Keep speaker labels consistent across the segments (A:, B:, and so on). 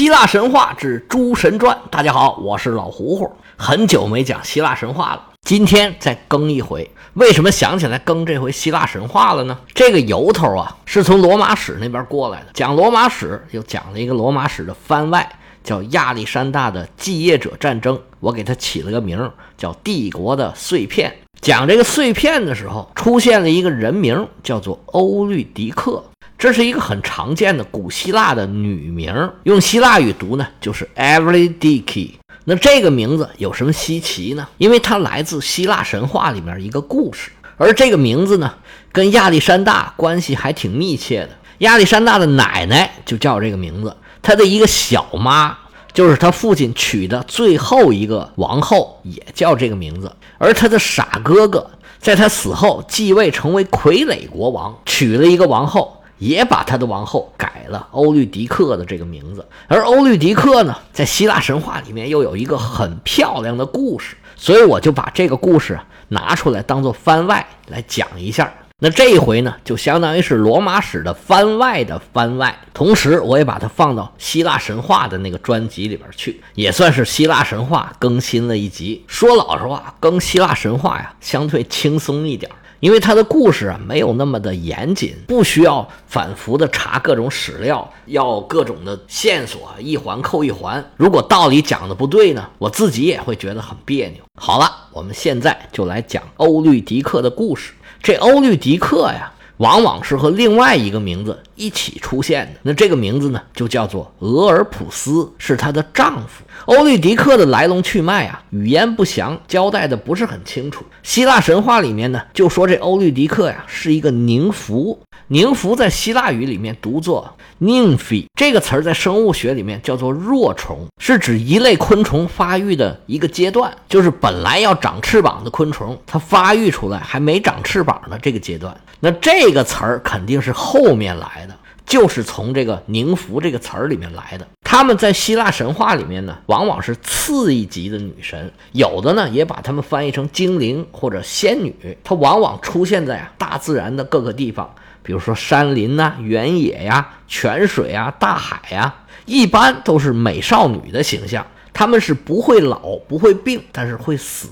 A: 希腊神话之诸神传》。大家好，我是老胡胡，很久没讲希腊神话了，今天再更一回。为什么想起来更这回希腊神话了呢？这个由头啊，是从罗马史那边过来的。讲罗马史，又讲了一个罗马史的番外，叫亚历山大的继业者战争。我给他起了个名，叫《帝国的碎片》。讲这个碎片的时候，出现了一个人名，叫做欧律狄克。这是一个很常见的古希腊的女名，用希腊语读呢，就是 Evridiki。那这个名字有什么稀奇呢？因为它来自希腊神话里面一个故事，而这个名字呢，跟亚历山大关系还挺密切的。亚历山大的奶奶就叫这个名字，他的一个小妈，就是他父亲娶的最后一个王后，也叫这个名字。而他的傻哥哥在他死后继位成为傀儡国王，娶了一个王后。也把他的王后改了欧律狄克的这个名字，而欧律狄克呢，在希腊神话里面又有一个很漂亮的故事，所以我就把这个故事拿出来当做番外来讲一下。那这一回呢，就相当于是罗马史的番外的番外，同时我也把它放到希腊神话的那个专辑里边去，也算是希腊神话更新了一集。说老实话，更希腊神话呀，相对轻松一点。因为他的故事啊没有那么的严谨，不需要反复的查各种史料，要各种的线索，一环扣一环。如果道理讲的不对呢，我自己也会觉得很别扭。好了，我们现在就来讲欧律狄克的故事。这欧律狄克呀。往往是和另外一个名字一起出现的。那这个名字呢，就叫做俄尔普斯，是她的丈夫。欧律狄克的来龙去脉啊，语言不详，交代的不是很清楚。希腊神话里面呢，就说这欧律狄克呀是一个宁芙。宁芙在希腊语里面读作 nymph，这个词儿在生物学里面叫做弱虫，是指一类昆虫发育的一个阶段，就是本来要长翅膀的昆虫，它发育出来还没长翅膀的这个阶段。那这个词儿肯定是后面来的，就是从这个宁芙这个词儿里面来的。他们在希腊神话里面呢，往往是次一级的女神，有的呢也把她们翻译成精灵或者仙女。它往往出现在啊大自然的各个地方。比如说山林呐、原野呀、泉水啊、大海呀，一般都是美少女的形象。她们是不会老、不会病，但是会死。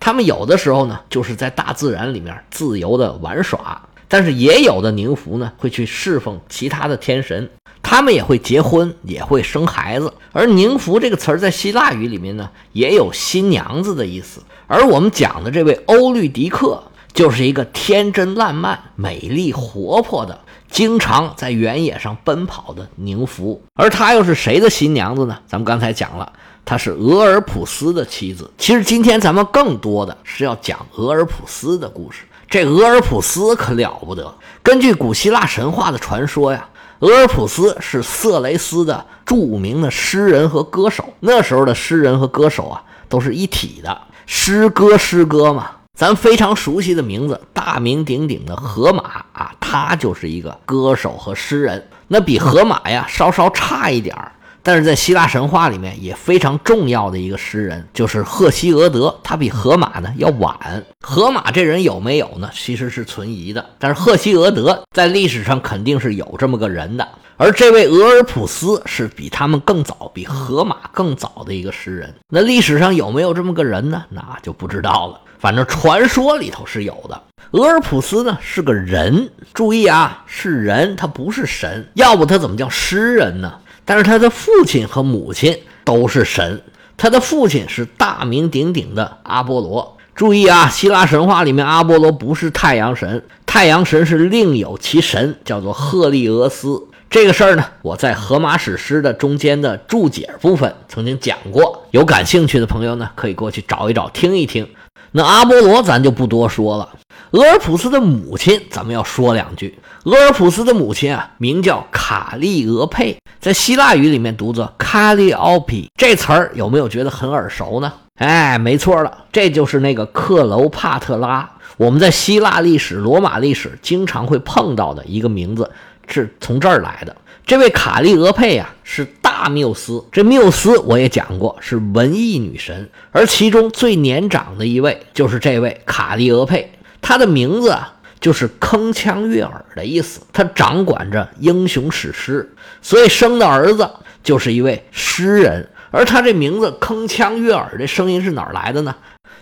A: 她们有的时候呢，就是在大自然里面自由的玩耍，但是也有的宁芙呢，会去侍奉其他的天神。他们也会结婚，也会生孩子。而宁芙这个词儿在希腊语里面呢，也有新娘子的意思。而我们讲的这位欧律狄克。就是一个天真烂漫、美丽活泼的，经常在原野上奔跑的宁芙，而她又是谁的新娘子呢？咱们刚才讲了，她是俄尔普斯的妻子。其实今天咱们更多的是要讲俄尔普斯的故事。这俄尔普斯可了不得，根据古希腊神话的传说呀，俄尔普斯是色雷斯的著名的诗人和歌手。那时候的诗人和歌手啊，都是一体的，诗歌诗歌嘛。咱非常熟悉的名字，大名鼎鼎的荷马啊，他就是一个歌手和诗人。那比荷马呀稍稍差一点儿，但是在希腊神话里面也非常重要的一个诗人，就是赫西俄德。他比荷马呢要晚。荷马这人有没有呢？其实是存疑的。但是赫西俄德在历史上肯定是有这么个人的。而这位俄尔普斯是比他们更早，比荷马更早的一个诗人。那历史上有没有这么个人呢？那就不知道了。反正传说里头是有的。俄尔普斯呢是个人，注意啊，是人，他不是神，要不他怎么叫诗人呢？但是他的父亲和母亲都是神，他的父亲是大名鼎鼎的阿波罗。注意啊，希腊神话里面阿波罗不是太阳神，太阳神是另有其神，叫做赫利俄斯。这个事儿呢，我在荷马史诗的中间的注解部分曾经讲过，有感兴趣的朋友呢，可以过去找一找，听一听。那阿波罗咱就不多说了，俄尔普斯的母亲咱们要说两句。俄尔普斯的母亲啊，名叫卡利俄佩，在希腊语里面读作卡利奥皮。这词儿有没有觉得很耳熟呢？哎，没错了，这就是那个克楼帕特拉。我们在希腊历史、罗马历史经常会碰到的一个名字，是从这儿来的。这位卡利俄佩啊，是大缪斯。这缪斯我也讲过，是文艺女神，而其中最年长的一位就是这位卡利俄佩。她的名字啊，就是铿锵悦耳的意思。他掌管着英雄史诗，所以生的儿子就是一位诗人。而他这名字铿锵悦耳，这声音是哪儿来的呢？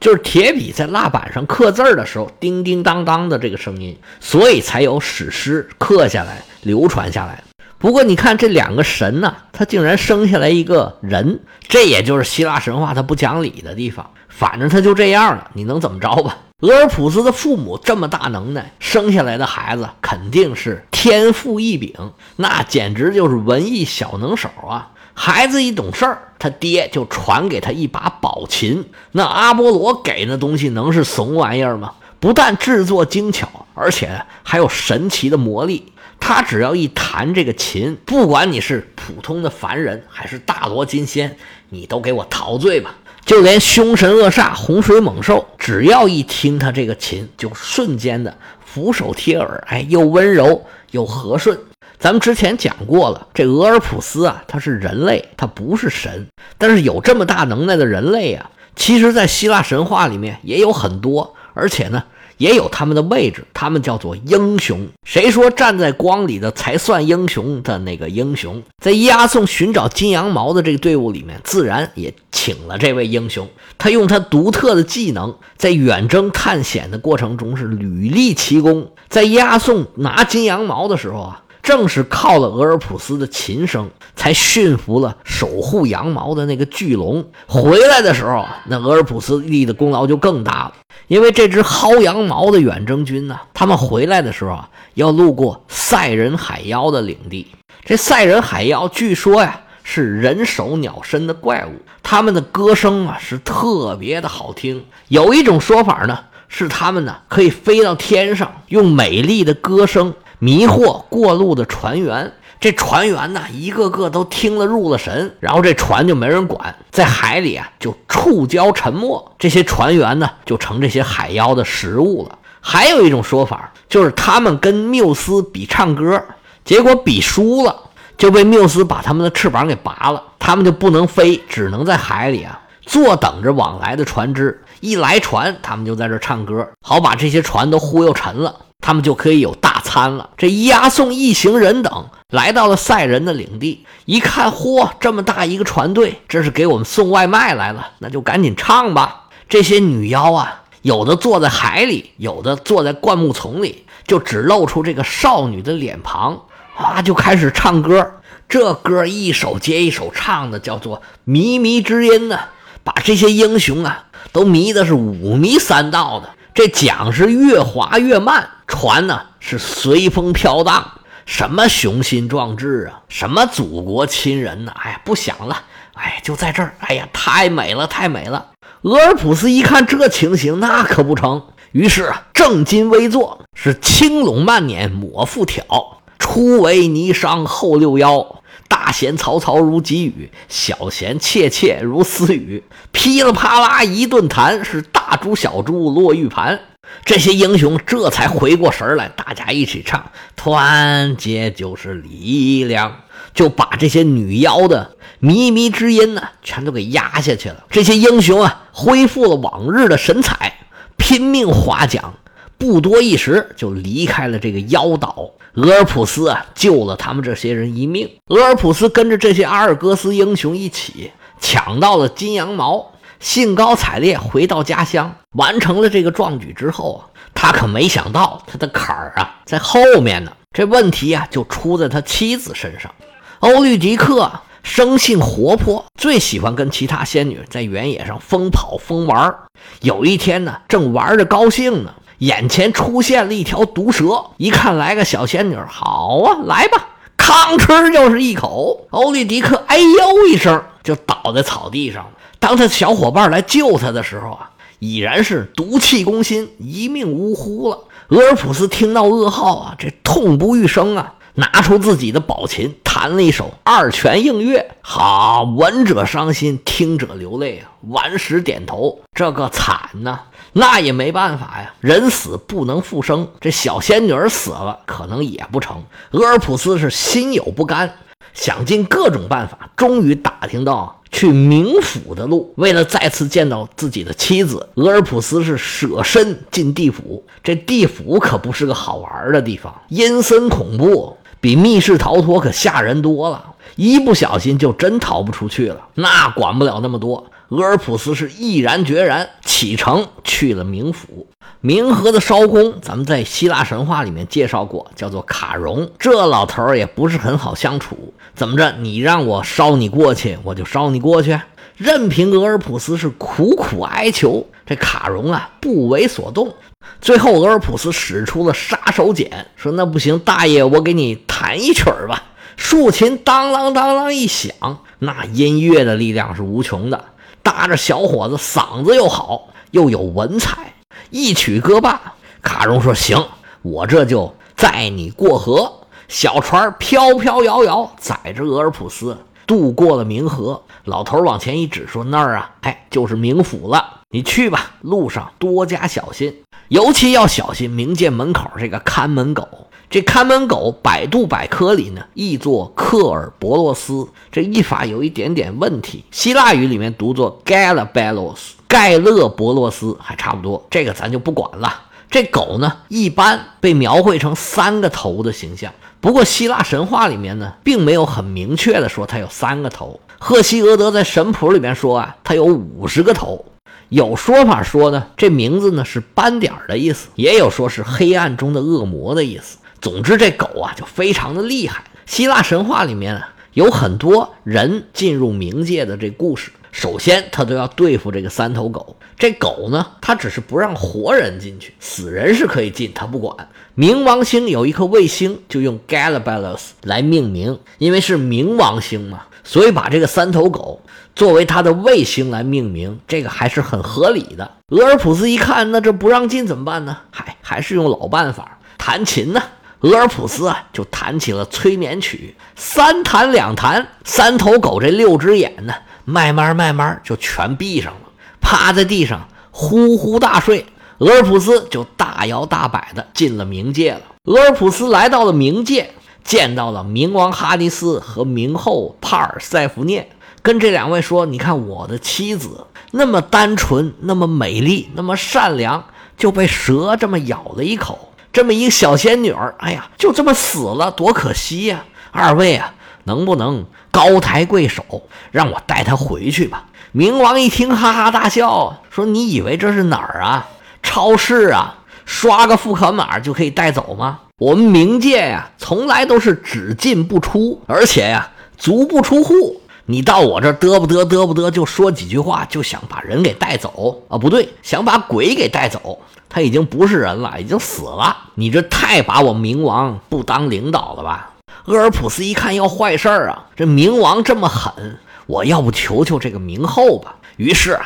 A: 就是铁笔在蜡板上刻字儿的时候，叮叮当当的这个声音，所以才有史诗刻下来、流传下来。不过你看这两个神呢，他竟然生下来一个人，这也就是希腊神话他不讲理的地方。反正他就这样了，你能怎么着吧？俄尔普斯的父母这么大能耐，生下来的孩子肯定是天赋异禀，那简直就是文艺小能手啊！孩子一懂事儿，他爹就传给他一把宝琴。那阿波罗给那东西能是怂玩意儿吗？不但制作精巧，而且还有神奇的魔力。他只要一弹这个琴，不管你是普通的凡人还是大罗金仙，你都给我陶醉吧！就连凶神恶煞、洪水猛兽，只要一听他这个琴，就瞬间的俯首贴耳，哎，又温柔又和顺。咱们之前讲过了，这俄尔普斯啊，他是人类，他不是神。但是有这么大能耐的人类啊，其实，在希腊神话里面也有很多，而且呢，也有他们的位置，他们叫做英雄。谁说站在光里的才算英雄的那个英雄？在押送寻找金羊毛的这个队伍里面，自然也请了这位英雄。他用他独特的技能，在远征探险的过程中是屡立奇功。在押送拿金羊毛的时候啊。正是靠了俄尔普斯的琴声，才驯服了守护羊毛的那个巨龙。回来的时候，那俄尔普斯立的功劳就更大了。因为这支薅羊毛的远征军呢，他们回来的时候啊，要路过塞人海妖的领地。这塞人海妖据说呀，是人首鸟身的怪物，他们的歌声啊是特别的好听。有一种说法呢，是他们呢可以飞到天上，用美丽的歌声。迷惑过路的船员，这船员呢，一个个都听了入了神，然后这船就没人管，在海里啊就触礁沉没。这些船员呢，就成这些海妖的食物了。还有一种说法，就是他们跟缪斯比唱歌，结果比输了，就被缪斯把他们的翅膀给拔了，他们就不能飞，只能在海里啊坐等着往来的船只。一来船，他们就在这唱歌，好把这些船都忽悠沉了。他们就可以有大餐了。这押送一行人等来到了赛人的领地，一看，嚯，这么大一个船队，这是给我们送外卖来了。那就赶紧唱吧。这些女妖啊，有的坐在海里，有的坐在灌木丛里，就只露出这个少女的脸庞，啊，就开始唱歌。这歌一首接一首唱的，叫做靡靡之音呢，把这些英雄啊都迷的是五迷三道的。这桨是越划越慢，船呢是随风飘荡。什么雄心壮志啊，什么祖国亲人呐！哎呀，不想了。哎，就在这儿。哎呀，太美了，太美了。俄尔普斯一看这情形，那可不成。于是啊，正襟危坐，是青龙慢捻抹复挑，初为霓裳后六幺。大弦嘈嘈如急雨，小弦切切如私语。噼里啪啦一顿弹，是大珠小珠落玉盘。这些英雄这才回过神来，大家一起唱：团结就是力量，就把这些女妖的靡靡之音呢，全都给压下去了。这些英雄啊，恢复了往日的神采，拼命划桨。不多一时，就离开了这个妖岛。俄尔普斯啊，救了他们这些人一命。俄尔普斯跟着这些阿尔戈斯英雄一起抢到了金羊毛，兴高采烈回到家乡，完成了这个壮举之后啊，他可没想到他的坎儿啊在后面呢。这问题啊，就出在他妻子身上。欧律狄克生性活泼，最喜欢跟其他仙女在原野上疯跑疯玩。有一天呢，正玩着高兴呢。眼前出现了一条毒蛇，一看来个小仙女，好啊，来吧，吭哧就是一口。欧利迪克哎呦一声就倒在草地上。当他小伙伴来救他的时候啊，已然是毒气攻心，一命呜呼了。俄尔普斯听到噩耗啊，这痛不欲生啊，拿出自己的宝琴，弹了一首二泉映月。好，闻者伤心，听者流泪啊，顽石点头，这个惨呐。那也没办法呀，人死不能复生，这小仙女死了可能也不成。俄尔普斯是心有不甘，想尽各种办法，终于打听到去冥府的路。为了再次见到自己的妻子，俄尔普斯是舍身进地府。这地府可不是个好玩的地方，阴森恐怖，比密室逃脱可吓人多了。一不小心就真逃不出去了。那管不了那么多，俄尔普斯是毅然决然启程去了冥府。冥河的烧工，咱们在希腊神话里面介绍过，叫做卡戎。这老头儿也不是很好相处。怎么着？你让我烧你过去，我就烧你过去。任凭俄尔普斯是苦苦哀求，这卡戎啊不为所动。最后，俄尔普斯使出了杀手锏，说：“那不行，大爷，我给你弹一曲儿吧。”竖琴当啷当啷一响，那音乐的力量是无穷的，搭着小伙子嗓子又好，又有文采。一曲歌罢，卡戎说：“行，我这就载你过河。”小船飘飘摇摇，载着俄尔普斯渡过了冥河。老头往前一指，说：“那儿啊，哎，就是冥府了。你去吧，路上多加小心，尤其要小心冥界门口这个看门狗。这看门狗，百度百科里呢译作克尔伯洛斯，这译法有一点点问题。希腊语里面读作 Galabelos。”盖勒伯洛斯还差不多，这个咱就不管了。这狗呢，一般被描绘成三个头的形象。不过希腊神话里面呢，并没有很明确的说它有三个头。赫西俄德在神谱里面说啊，它有五十个头。有说法说呢，这名字呢是斑点的意思，也有说是黑暗中的恶魔的意思。总之，这狗啊就非常的厉害。希腊神话里面啊，有很多人进入冥界的这故事。首先，他都要对付这个三头狗。这狗呢，它只是不让活人进去，死人是可以进，它不管。冥王星有一颗卫星，就用 Galabelos 来命名，因为是冥王星嘛，所以把这个三头狗作为它的卫星来命名，这个还是很合理的。俄尔普斯一看，那这不让进怎么办呢？嗨，还是用老办法，弹琴呢。俄尔普斯啊，就弹起了催眠曲，三弹两弹，三头狗这六只眼呢。慢慢慢慢就全闭上了，趴在地上呼呼大睡。俄尔普斯就大摇大摆的进了冥界了。俄尔普斯来到了冥界，见到了冥王哈迪斯和冥后帕尔塞福涅，跟这两位说：“你看我的妻子那么单纯，那么美丽，那么善良，就被蛇这么咬了一口，这么一个小仙女儿，哎呀，就这么死了，多可惜呀！二位啊。”能不能高抬贵手，让我带她回去吧？冥王一听，哈哈大笑，说：“你以为这是哪儿啊？超市啊？刷个付款码就可以带走吗？我们冥界呀，从来都是只进不出，而且呀，足不出户。你到我这嘚不嘚嘚不嘚，就说几句话，就想把人给带走啊？不对，想把鬼给带走。他已经不是人了，已经死了。你这太把我冥王不当领导了吧？”厄尔普斯一看要坏事儿啊！这冥王这么狠，我要不求求这个冥后吧？于是，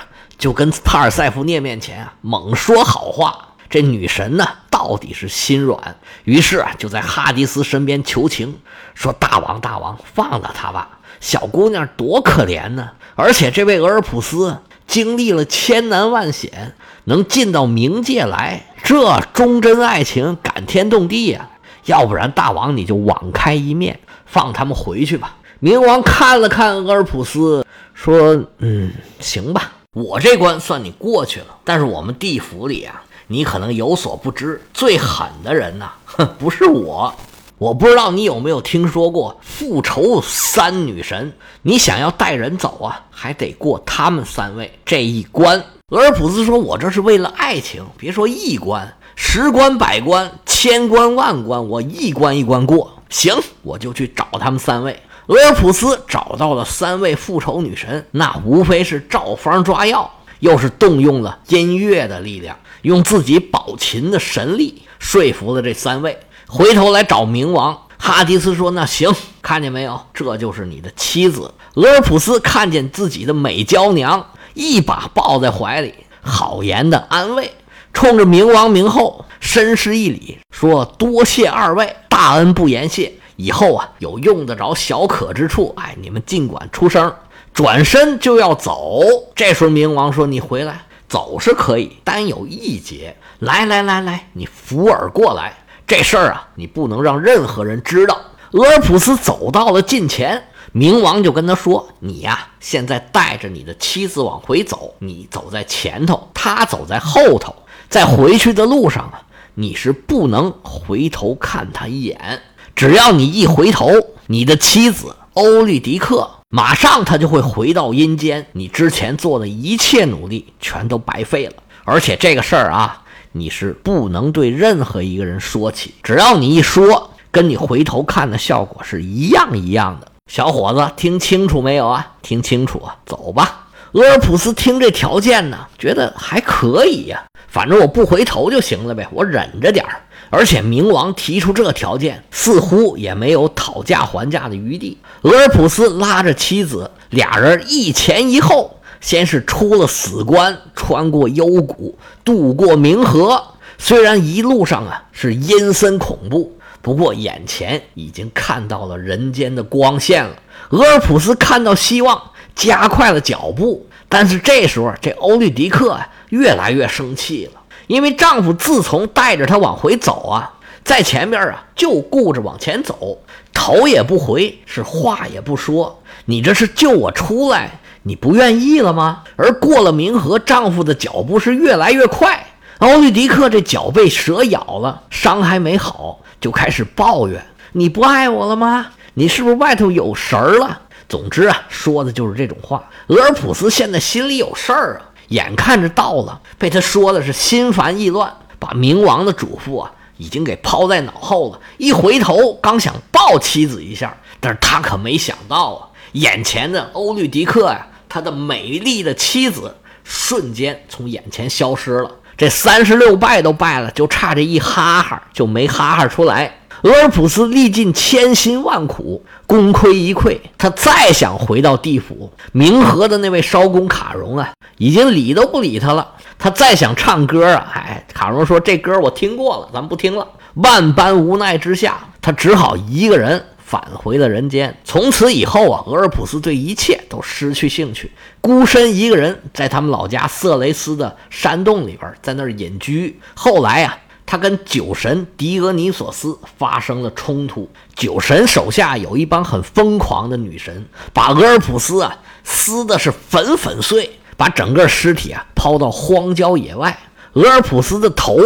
A: 就跟帕尔塞福涅面前啊猛说好话。这女神呢，到底是心软，于是啊，就在哈迪斯身边求情，说：“大王，大王，放了她吧！小姑娘多可怜呢！而且这位俄尔普斯经历了千难万险，能进到冥界来，这忠贞爱情感天动地呀！”要不然，大王你就网开一面，放他们回去吧。冥王看了看俄尔普斯，说：“嗯，行吧，我这关算你过去了。但是我们地府里啊，你可能有所不知，最狠的人呐，哼，不是我。我不知道你有没有听说过复仇三女神？你想要带人走啊，还得过他们三位这一关。”俄尔普斯说：“我这是为了爱情，别说一关。”十关百关，千关万关，我一关一关过。行，我就去找他们三位。俄尔普斯找到了三位复仇女神，那无非是照方抓药，又是动用了音乐的力量，用自己宝琴的神力说服了这三位。回头来找冥王哈迪斯说：“那行，看见没有？这就是你的妻子。”俄尔普斯看见自己的美娇娘，一把抱在怀里，好言的安慰。冲着冥王冥后深施一礼，说：“多谢二位，大恩不言谢。以后啊，有用得着小可之处，哎，你们尽管出声。”转身就要走。这时候冥王说：“你回来，走是可以，但有一节。来来来来，你扶耳过来。这事儿啊，你不能让任何人知道。”俄尔普斯走到了近前，冥王就跟他说：“你呀，现在带着你的妻子往回走，你走在前头，他走在后头，在回去的路上啊，你是不能回头看他一眼。只要你一回头，你的妻子欧律狄克马上他就会回到阴间，你之前做的一切努力全都白费了。而且这个事儿啊，你是不能对任何一个人说起，只要你一说，跟你回头看的效果是一样一样的。”小伙子，听清楚没有啊？听清楚啊！走吧。俄尔普斯听这条件呢，觉得还可以呀。反正我不回头就行了呗，我忍着点儿。而且冥王提出这条件，似乎也没有讨价还价的余地。俄尔普斯拉着妻子，俩人一前一后，先是出了死关，穿过幽谷，渡过冥河。虽然一路上啊是阴森恐怖。不过眼前已经看到了人间的光线了，俄尔普斯看到希望，加快了脚步。但是这时候，这欧律狄克啊越来越生气了，因为丈夫自从带着她往回走啊，在前边啊就顾着往前走，头也不回，是话也不说。你这是救我出来，你不愿意了吗？而过了冥河，丈夫的脚步是越来越快，欧律狄克这脚被蛇咬了，伤还没好。就开始抱怨：“你不爱我了吗？你是不是外头有神儿了？”总之啊，说的就是这种话。俄尔普斯现在心里有事儿啊，眼看着到了，被他说的是心烦意乱，把冥王的嘱咐啊已经给抛在脑后了。一回头，刚想抱妻子一下，但是他可没想到啊，眼前的欧律狄克呀，他的美丽的妻子瞬间从眼前消失了。这三十六拜都拜了，就差这一哈哈就没哈哈出来。俄尔普斯历尽千辛万苦，功亏一篑。他再想回到地府，冥河的那位烧工卡戎啊，已经理都不理他了。他再想唱歌啊，哎，卡戎说这歌我听过了，咱不听了。万般无奈之下，他只好一个人。返回了人间。从此以后啊，俄尔普斯对一切都失去兴趣，孤身一个人在他们老家色雷斯的山洞里边，在那儿隐居。后来啊，他跟酒神狄俄尼索斯发生了冲突。酒神手下有一帮很疯狂的女神，把俄尔普斯啊撕的是粉粉碎，把整个尸体啊抛到荒郊野外。俄尔普斯的头。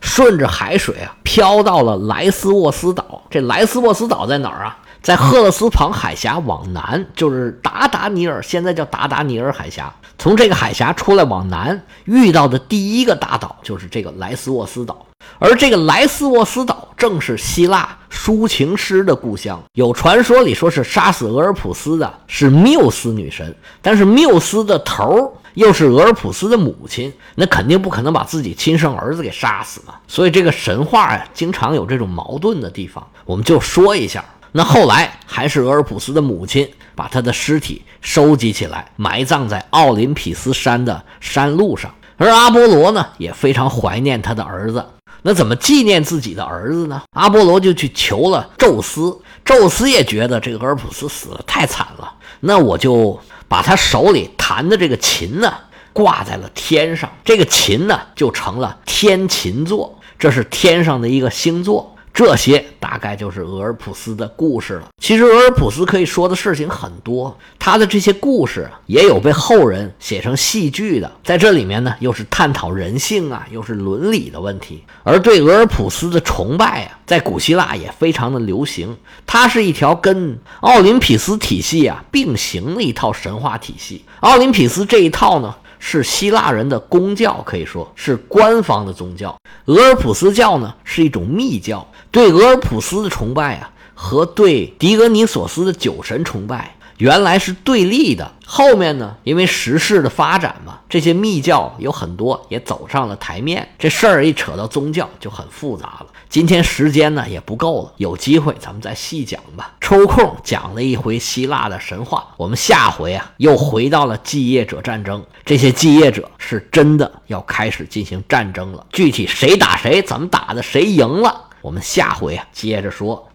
A: 顺着海水啊，飘到了莱斯沃斯岛。这莱斯沃斯岛在哪儿啊？在赫勒斯旁海峡往南，就是达达尼尔，现在叫达达尼尔海峡。从这个海峡出来往南，遇到的第一个大岛就是这个莱斯沃斯岛。而这个莱斯沃斯岛正是希腊抒情诗的故乡。有传说里说是杀死俄尔普斯的是缪斯女神，但是缪斯的头又是俄尔普斯的母亲，那肯定不可能把自己亲生儿子给杀死嘛。所以这个神话呀，经常有这种矛盾的地方。我们就说一下，那后来还是俄尔普斯的母亲把他的尸体收集起来，埋葬在奥林匹斯山的山路上。而阿波罗呢，也非常怀念他的儿子。那怎么纪念自己的儿子呢？阿波罗就去求了宙斯，宙斯也觉得这个俄尔普斯死的太惨了，那我就。把他手里弹的这个琴呢，挂在了天上，这个琴呢就成了天琴座，这是天上的一个星座。这些大概就是俄尔普斯的故事了。其实俄尔普斯可以说的事情很多，他的这些故事也有被后人写成戏剧的。在这里面呢，又是探讨人性啊，又是伦理的问题。而对俄尔普斯的崇拜啊，在古希腊也非常的流行。它是一条跟奥林匹斯体系啊并行的一套神话体系。奥林匹斯这一套呢。是希腊人的公教，可以说是官方的宗教。俄尔普斯教呢是一种密教，对俄尔普斯的崇拜啊，和对狄俄尼索斯的酒神崇拜原来是对立的。后面呢，因为时事的发展嘛，这些密教有很多也走上了台面。这事儿一扯到宗教就很复杂了。今天时间呢也不够了，有机会咱们再细讲吧。抽空讲了一回希腊的神话，我们下回啊又回到了继业者战争。这些继业者是真的要开始进行战争了，具体谁打谁，怎么打的，谁赢了，我们下回啊接着说。